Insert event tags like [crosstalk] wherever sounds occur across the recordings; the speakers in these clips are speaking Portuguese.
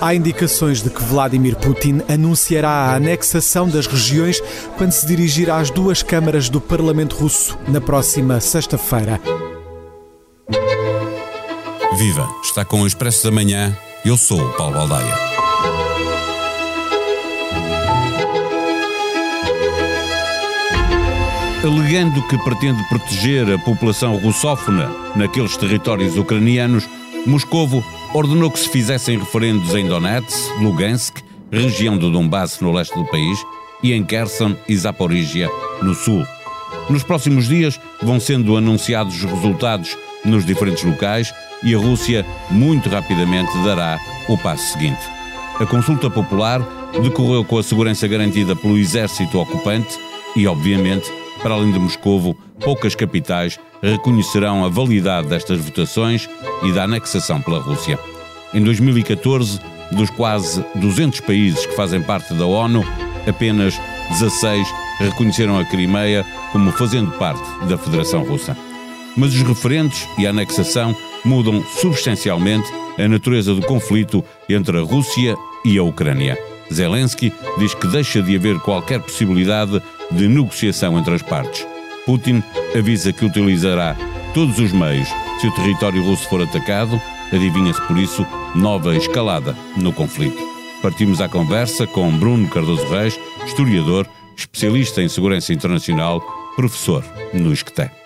Há indicações de que Vladimir Putin anunciará a anexação das regiões quando se dirigir às duas câmaras do Parlamento russo na próxima sexta-feira. Viva! Está com o Expresso da Manhã. Eu sou o Paulo Baldaia. Alegando que pretende proteger a população russófona naqueles territórios ucranianos, Moscovo ordenou que se fizessem referendos em Donetsk, Lugansk, região do Donbass no leste do país, e em Kherson e Zaporizhia, no sul. Nos próximos dias vão sendo anunciados os resultados nos diferentes locais e a Rússia muito rapidamente dará o passo seguinte. A consulta popular decorreu com a segurança garantida pelo exército ocupante e, obviamente, para além de Moscovo, poucas capitais reconhecerão a validade destas votações e da anexação pela Rússia. Em 2014, dos quase 200 países que fazem parte da ONU, apenas 16 reconheceram a Crimeia como fazendo parte da Federação Russa. Mas os referentes e a anexação mudam substancialmente a natureza do conflito entre a Rússia e a Ucrânia. Zelensky diz que deixa de haver qualquer possibilidade de negociação entre as partes. Putin avisa que utilizará todos os meios se o território russo for atacado, adivinha-se por isso nova escalada no conflito. Partimos à conversa com Bruno Cardoso Reis, historiador, especialista em segurança internacional, professor no ISCTE.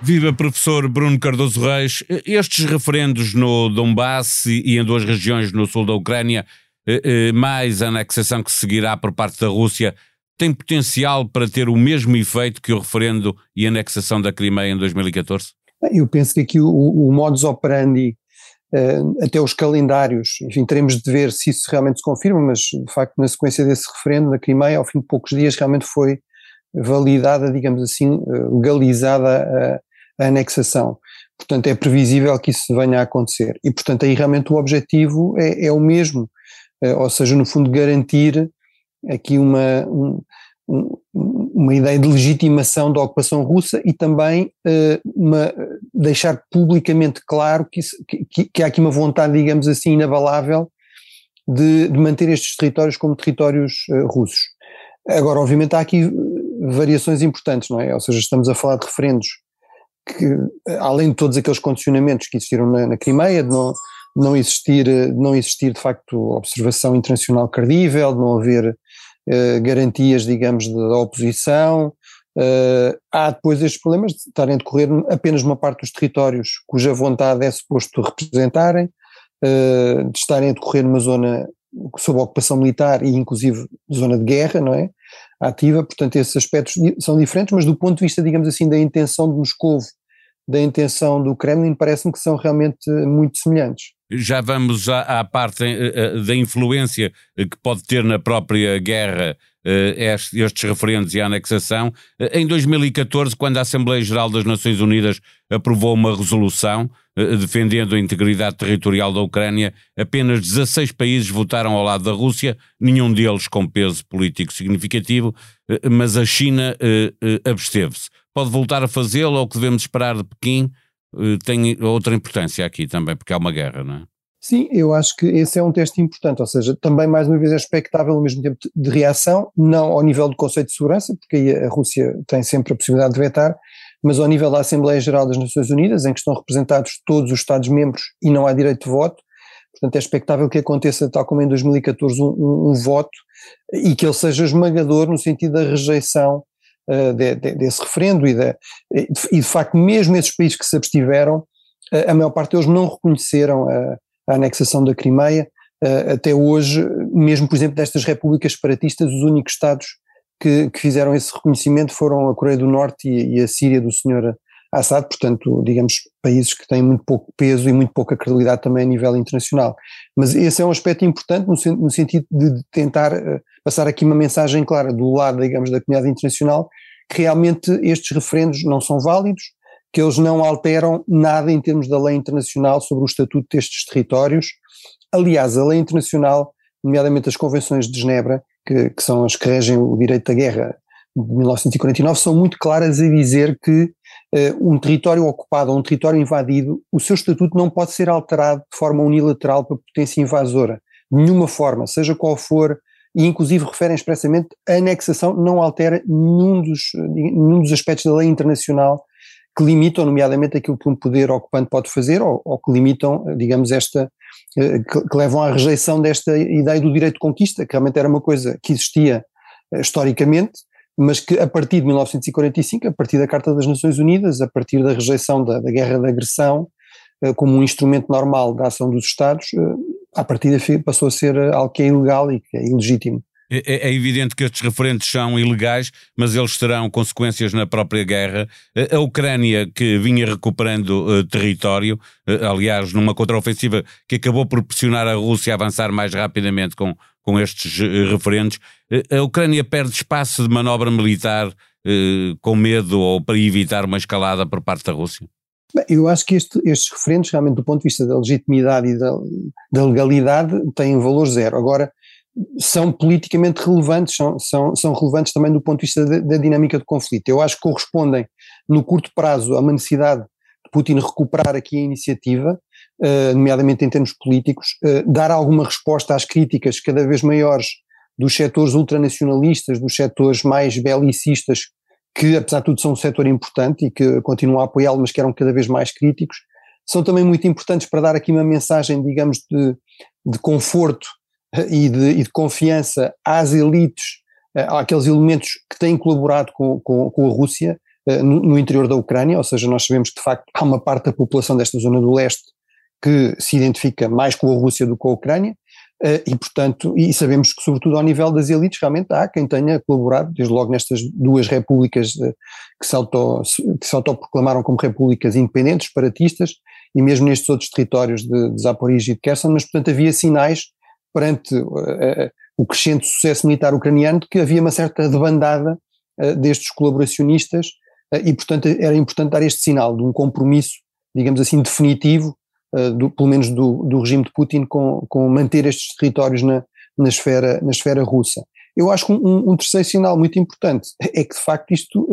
Viva professor Bruno Cardoso Reis. Estes referendos no Donbass e em duas regiões no sul da Ucrânia, eh, eh, mais a anexação que seguirá por parte da Rússia, têm potencial para ter o mesmo efeito que o referendo e anexação da Crimeia em 2014? Eu penso que aqui o, o modus operandi, uh, até os calendários, enfim, teremos de ver se isso realmente se confirma, mas de facto na sequência desse referendo na Crimeia, ao fim de poucos dias, realmente foi validada, digamos assim, legalizada a anexação. Portanto, é previsível que isso venha a acontecer. E, portanto, aí realmente o objetivo é, é o mesmo, uh, ou seja, no fundo, garantir aqui uma, um, uma ideia de legitimação da ocupação russa e também uh, uma, deixar publicamente claro que, isso, que, que, há aqui uma vontade, digamos assim, inabalável de, de manter estes territórios como territórios uh, russos. Agora, obviamente, há aqui variações importantes, não é? Ou seja, estamos a falar de referendos que, além de todos aqueles condicionamentos que existiram na, na Crimeia, de não, não, existir, não existir de facto observação internacional credível, de não haver uh, garantias, digamos, da oposição, uh, há depois estes problemas de estarem a decorrer apenas uma parte dos territórios cuja vontade é suposto representarem, uh, de estarem a decorrer numa zona sob ocupação militar e inclusive zona de guerra, não é? Ativa, portanto esses aspectos são diferentes, mas do ponto de vista, digamos assim, da intenção de Moscou da intenção do Kremlin parece-me que são realmente muito semelhantes. Já vamos à, à parte eh, eh, da influência que pode ter na própria guerra eh, estes referendos e a anexação. Em 2014, quando a Assembleia Geral das Nações Unidas aprovou uma resolução defendendo a integridade territorial da Ucrânia, apenas 16 países votaram ao lado da Rússia, nenhum deles com peso político significativo, mas a China absteve-se pode voltar a fazê-lo ou que devemos esperar de Pequim eh, tem outra importância aqui também, porque há uma guerra, não é? Sim, eu acho que esse é um teste importante, ou seja, também mais uma vez é expectável ao mesmo tempo de reação, não ao nível do conceito de segurança, porque aí a Rússia tem sempre a possibilidade de vetar, mas ao nível da Assembleia Geral das Nações Unidas, em que estão representados todos os Estados-membros e não há direito de voto, portanto é expectável que aconteça, tal como em 2014, um, um, um voto e que ele seja esmagador no sentido da rejeição uh, de, de, desse referendo e de, e de facto mesmo esses países que se abstiveram, uh, a maior parte deles não reconheceram a, a anexação da Crimeia, uh, até hoje, mesmo por exemplo destas repúblicas separatistas, os únicos estados que, que fizeram esse reconhecimento foram a Coreia do Norte e, e a Síria do Assad, portanto, digamos, países que têm muito pouco peso e muito pouca credibilidade também a nível internacional. Mas esse é um aspecto importante no, no sentido de tentar uh, passar aqui uma mensagem clara do lado, digamos, da comunidade internacional, que realmente estes referendos não são válidos, que eles não alteram nada em termos da lei internacional sobre o estatuto destes territórios. Aliás, a lei internacional, nomeadamente as convenções de Genebra, que, que são as que regem o direito da guerra de 1949, são muito claras a dizer que uh, um território ocupado ou um território invadido, o seu estatuto não pode ser alterado de forma unilateral para potência invasora, de nenhuma forma, seja qual for, e inclusive referem expressamente a anexação não altera nenhum dos, nenhum dos aspectos da lei internacional que limitam, nomeadamente, aquilo que um poder ocupante pode fazer ou, ou que limitam, digamos, esta, eh, que, que, levam à rejeição desta ideia do direito de conquista, que realmente era uma coisa que existia uh, historicamente, mas que a partir de 1945, a partir da Carta das Nações Unidas, a partir da rejeição da, da guerra de agressão, uh, como um instrumento normal da ação dos Estados, a partir passou a ser algo que é ilegal e que é ilegítimo. É, é, é, evidente que estes referentes são ilegais, mas eles terão consequências na própria guerra. A Ucrânia, que vinha recuperando uh, território, uh, aliás, numa contraofensiva que acabou por pressionar a Rússia a avançar mais rapidamente com, com estes uh, referentes, a Ucrânia perde espaço de manobra militar com medo ou para evitar uma escalada por parte da Rússia? Bem, eu acho que este, estes referentes, realmente, do ponto de vista da legitimidade e da, da legalidade, têm valor zero. Agora, são politicamente relevantes, são, são, são relevantes também do ponto de vista da, da, dinâmica do conflito. Eu acho que correspondem, no curto prazo, a uma necessidade de Putin recuperar aqui a iniciativa, uh, nomeadamente em termos políticos, uh, dar alguma resposta às críticas cada vez maiores dos setores ultranacionalistas, dos setores mais belicistas, que apesar de tudo são um setor importante e que continuam a apoiá-lo, mas que eram cada vez mais críticos, são também muito importantes para dar aqui uma mensagem, digamos, de, de conforto e de, e de confiança às elites, eh, àqueles elementos que têm colaborado com, com, com a Rússia eh, no, no, interior da Ucrânia, ou seja, nós sabemos que de facto há uma parte da população desta zona do leste que se identifica mais com a Rússia do que com a Ucrânia, eh, e portanto, e sabemos que sobretudo ao nível das elites realmente há quem tenha colaborado, desde logo nestas duas repúblicas que se, auto, que se autoproclamaram como repúblicas independentes, separatistas, e mesmo nestes outros territórios de, de Zaporizhia e de Kherson, mas portanto havia sinais perante uh, o crescente sucesso militar ucraniano de que havia uma certa debandada uh, destes colaboracionistas uh, e, portanto, era importante dar este sinal de um compromisso, digamos assim, definitivo, do, pelo menos do, do, regime de Putin, com, com manter estes territórios na, na, esfera, na esfera russa. Eu acho que um, um, terceiro sinal muito importante é que, de facto, isto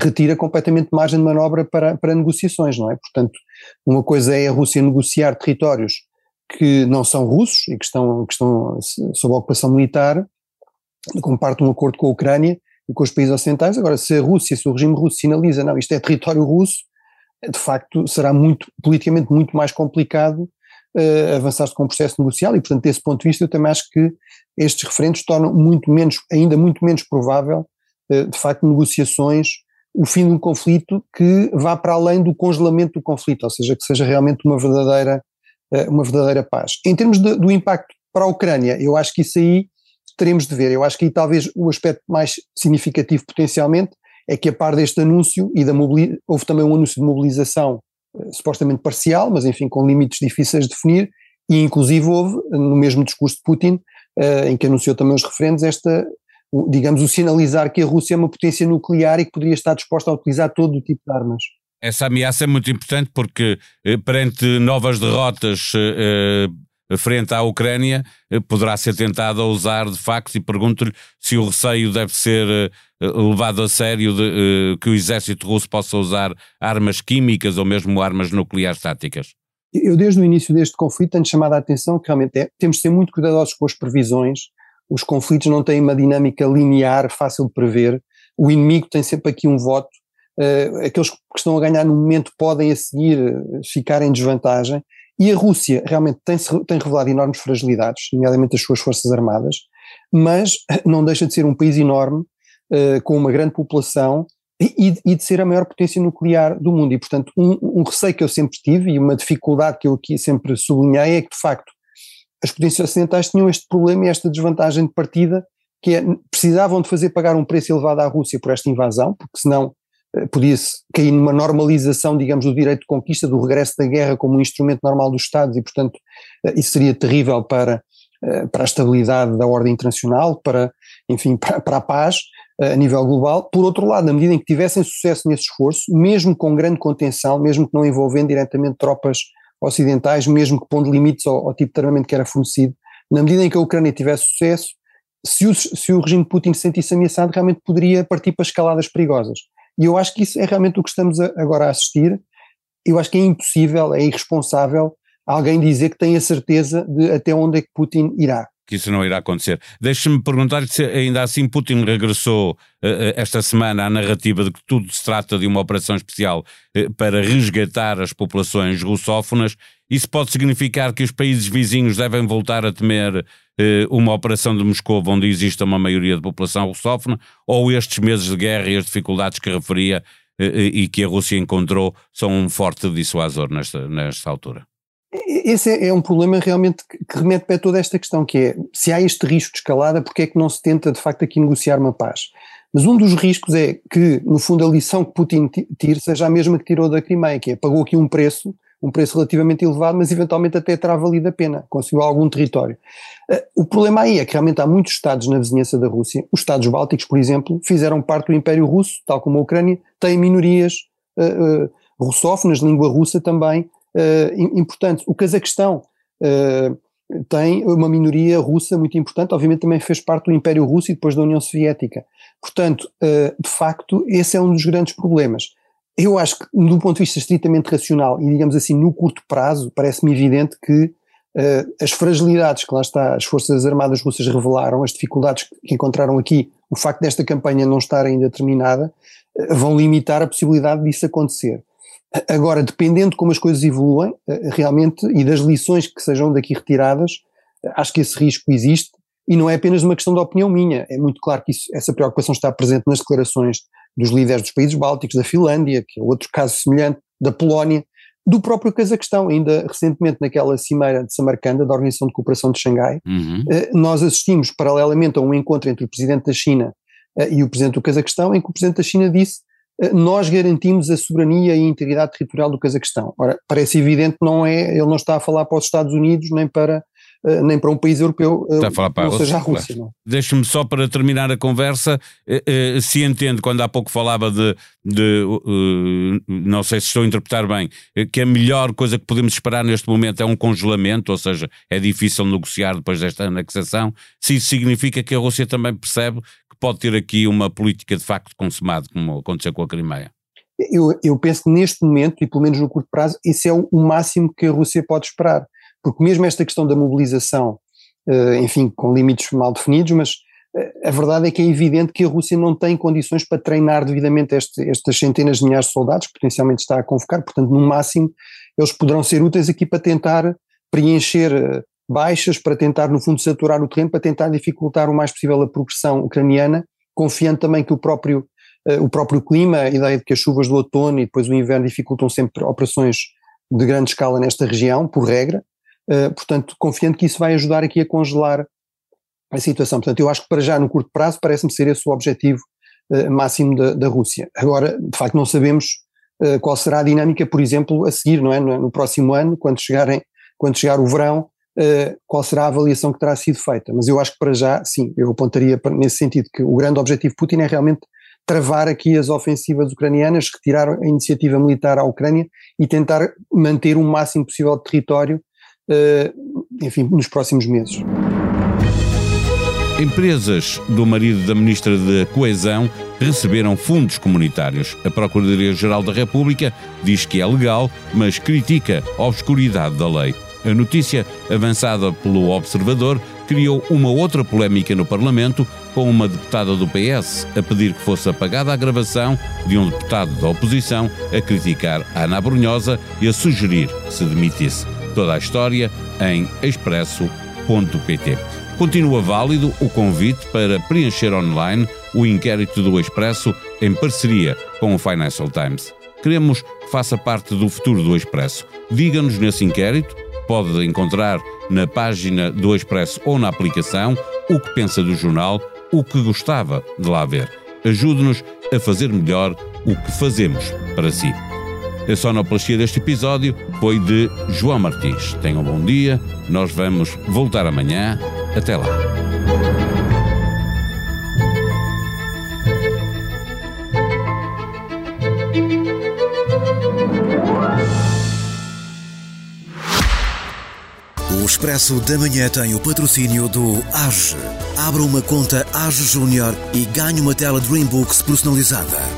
retira completamente margem de manobra para, para negociações, não é? Portanto, uma coisa é a Rússia negociar territórios que não são russos e que estão, que estão sob ocupação militar, como parte de um acordo com a Ucrânia e com os países ocidentais. Agora, se a Rússia, se o regime russo sinaliza, não, isto é território russo, de facto será muito, politicamente muito mais complicado uh, avançar-se com o processo negocial e, portanto, desse ponto de vista, eu também acho que estes referentes tornam muito menos, ainda muito menos provável, uh, de facto, negociações, o fim de um conflito que vá para além do congelamento do conflito, ou seja, que seja realmente uma verdadeira eh, uma verdadeira paz. Em termos de, do impacto para a Ucrânia, eu acho que isso aí teremos de ver. Eu acho que aí talvez o aspecto mais significativo potencialmente é que a par deste anúncio e da houve também um anúncio de mobilização eh, supostamente parcial, mas enfim com limites difíceis de definir, e inclusive houve no mesmo discurso de Putin, eh, em que anunciou também os referentes, esta, digamos, o sinalizar que a Rússia é uma potência nuclear e que poderia estar disposta a utilizar todo o tipo de armas. Essa ameaça é muito importante porque, eh, perante novas derrotas frente à Ucrânia, poderá ser tentado a usar de facto, e pergunto-lhe se o receio deve ser levado a sério de que o exército russo possa usar armas químicas ou mesmo armas nucleares táticas. Eu, desde o início deste conflito, tenho chamado a atenção que realmente é, temos de ser muito cuidadosos com as previsões. Os conflitos não têm uma dinâmica linear, fácil de prever. O inimigo tem sempre aqui um voto uh, aqueles que estão a ganhar no momento podem a seguir eh, ficar em desvantagem, e a Rússia realmente tem, tem revelado enormes fragilidades, nomeadamente as suas forças armadas, mas não deixa de ser um país enorme, uh, com uma grande população, e, e, de ser a maior potência nuclear do mundo. E, portanto, um, um, receio que eu sempre tive e uma dificuldade que eu aqui sempre sublinhei é que, de facto, as potências ocidentais tinham este problema e esta desvantagem de partida, que é, precisavam de fazer pagar um preço elevado à Rússia por esta invasão, porque senão podia-se cair numa normalização, digamos, do direito de conquista, do regresso da guerra como um instrumento normal dos Estados e, portanto, isso seria terrível para, para a estabilidade da ordem internacional, para, enfim, [laughs] para, para a paz a nível global. Por outro lado, na medida em que tivessem sucesso nesse esforço, mesmo com grande contenção, mesmo que não envolvendo diretamente tropas ocidentais, mesmo que pondo limites ao, ao tipo de armamento que era fornecido, na medida em que a Ucrânia tivesse sucesso, se o, se o regime de Putin se sentisse ameaçado, realmente poderia partir para escaladas perigosas. E eu acho que isso é realmente o que estamos a, agora a assistir. Eu acho que é impossível, é irresponsável alguém dizer que tem a certeza de até onde é que Putin irá que isso não irá acontecer. Deixe-me perguntar se ainda assim Putin regressou uh, esta semana à narrativa de que tudo se trata de uma operação especial uh, para resgatar as populações russófonas. Isso pode significar que os países vizinhos devem voltar a temer uh, uma operação de Moscou onde exista uma maioria de população russófona? Ou estes meses de guerra e as dificuldades que referia e que a Rússia encontrou são um forte dissuasor nesta, nesta altura? Esse é, é, um problema realmente que remete para toda esta questão, que é, se há este risco de escalada, porque é que não se tenta de facto aqui negociar uma paz? Mas um dos riscos é que, no fundo, a lição que Putin tire seja a mesma que tirou da Crimeia, que é, pagou aqui um preço, um preço relativamente elevado, mas eventualmente até terá valido a pena, conseguiu algum território. Eh, o problema aí é que realmente há muitos estados na vizinhança da Rússia, os estados bálticos, por exemplo, fizeram parte do Império Russo, tal como a Ucrânia, têm minorias uh, uh, russófonas, língua russa também, uh, importantes. O Cazaquistão uh, tem uma minoria russa muito importante, obviamente também fez parte do Império Russo e depois da União Soviética. Portanto, uh, de facto, esse é um dos grandes problemas. Eu acho que, do ponto de vista estritamente racional e, digamos assim, no curto prazo, parece-me evidente que as fragilidades que lá está, as Forças Armadas Russas revelaram, as dificuldades que encontraram aqui, o facto desta campanha não estar ainda terminada, vão limitar a possibilidade disso acontecer. Agora, dependendo de como as coisas evoluem, eh, realmente, e das lições que sejam daqui retiradas, eh, acho que esse risco existe e não é apenas uma questão de opinião minha. É muito claro que isso, essa preocupação está presente nas declarações dos líderes dos países bálticos, da Finlândia, que é outro caso semelhante, da Polónia, do próprio Cazaquistão. Ainda recentemente, naquela cimeira de Samarcanda, da Organização de Cooperação de Xangai, uhum. Eh, nós assistimos paralelamente a um encontro entre o presidente da China e o presidente do Cazaquistão, em que o presidente da China disse nós garantimos a soberania e a integridade territorial do Cazaquistão. Ora, parece evidente não é, ele não está a falar para os Estados Unidos nem para nem para um país europeu, uh, está a falar para não seja a Rússia. Claro. Deixe-me só para terminar a conversa, uh, se entende, quando há pouco falava de, de não sei se estou a interpretar bem, que a melhor coisa que podemos esperar neste momento é um congelamento, ou seja, é difícil negociar depois desta anexação, se isso significa que a Rússia também percebe pode ter aqui uma política de facto consumada, como aconteceu com a Crimeia? Eu, eu penso que neste momento, e pelo menos no curto prazo, isso é o máximo que a Rússia pode esperar. Porque mesmo esta questão da mobilização, uh, enfim, com limites mal definidos, mas uh, a verdade é que é evidente que a Rússia não tem condições para treinar devidamente este, estas centenas de milhares de soldados que potencialmente está a convocar, portanto, no máximo, eles poderão ser úteis aqui para tentar preencher uh, baixas para tentar, no fundo, saturar o terreno, para tentar dificultar o mais possível a progressão ucraniana, confiando também que o próprio, o próprio clima, a ideia de que as chuvas do outono e depois o inverno dificultam sempre operações de grande escala nesta região, por regra, uh, portanto, confiando que isso vai ajudar aqui a congelar a situação. Portanto, eu acho que para já, no curto prazo, parece-me ser esse o objetivo uh, máximo da, da, Rússia. Agora, de facto, não sabemos qual será a dinâmica, por exemplo, a seguir, não é? No, no próximo ano, quando, chegarem, quando chegar o verão, uh, qual será a avaliação que terá sido feita. Mas eu acho que para já, sim, eu apontaria nesse sentido que o grande objetivo de Putin é realmente travar aqui as ofensivas ucranianas, retirar a iniciativa militar à Ucrânia e tentar manter o máximo possível de território, uh, enfim, nos próximos meses. Empresas do marido da Ministra da Coesão receberam fundos comunitários. A Procuradoria-Geral da República diz que é legal, mas critica a obscuridade da lei. A notícia, avançada pelo Observador, criou uma outra polémica no Parlamento, com uma deputada do PS a pedir que fosse apagada a gravação de um deputado da oposição a criticar Ana Brunhosa e a sugerir que se demitisse. Toda a história em expresso.pt. Continua válido o convite para preencher online o inquérito do Expresso em parceria com o Financial Times. Queremos que faça parte do futuro do Expresso. Diga-nos nesse inquérito Pode encontrar na página do Expresso ou na aplicação o que pensa do jornal, o que gostava de lá ver. Ajude-nos a fazer melhor o que fazemos para si. A sonoplastia deste episódio foi de João Martins. Tenham um bom dia, nós vamos voltar amanhã. Até lá. O Expresso da Manhã tem o patrocínio do AGE. Abra uma conta AGE Júnior e ganhe uma tela Dreambooks personalizada.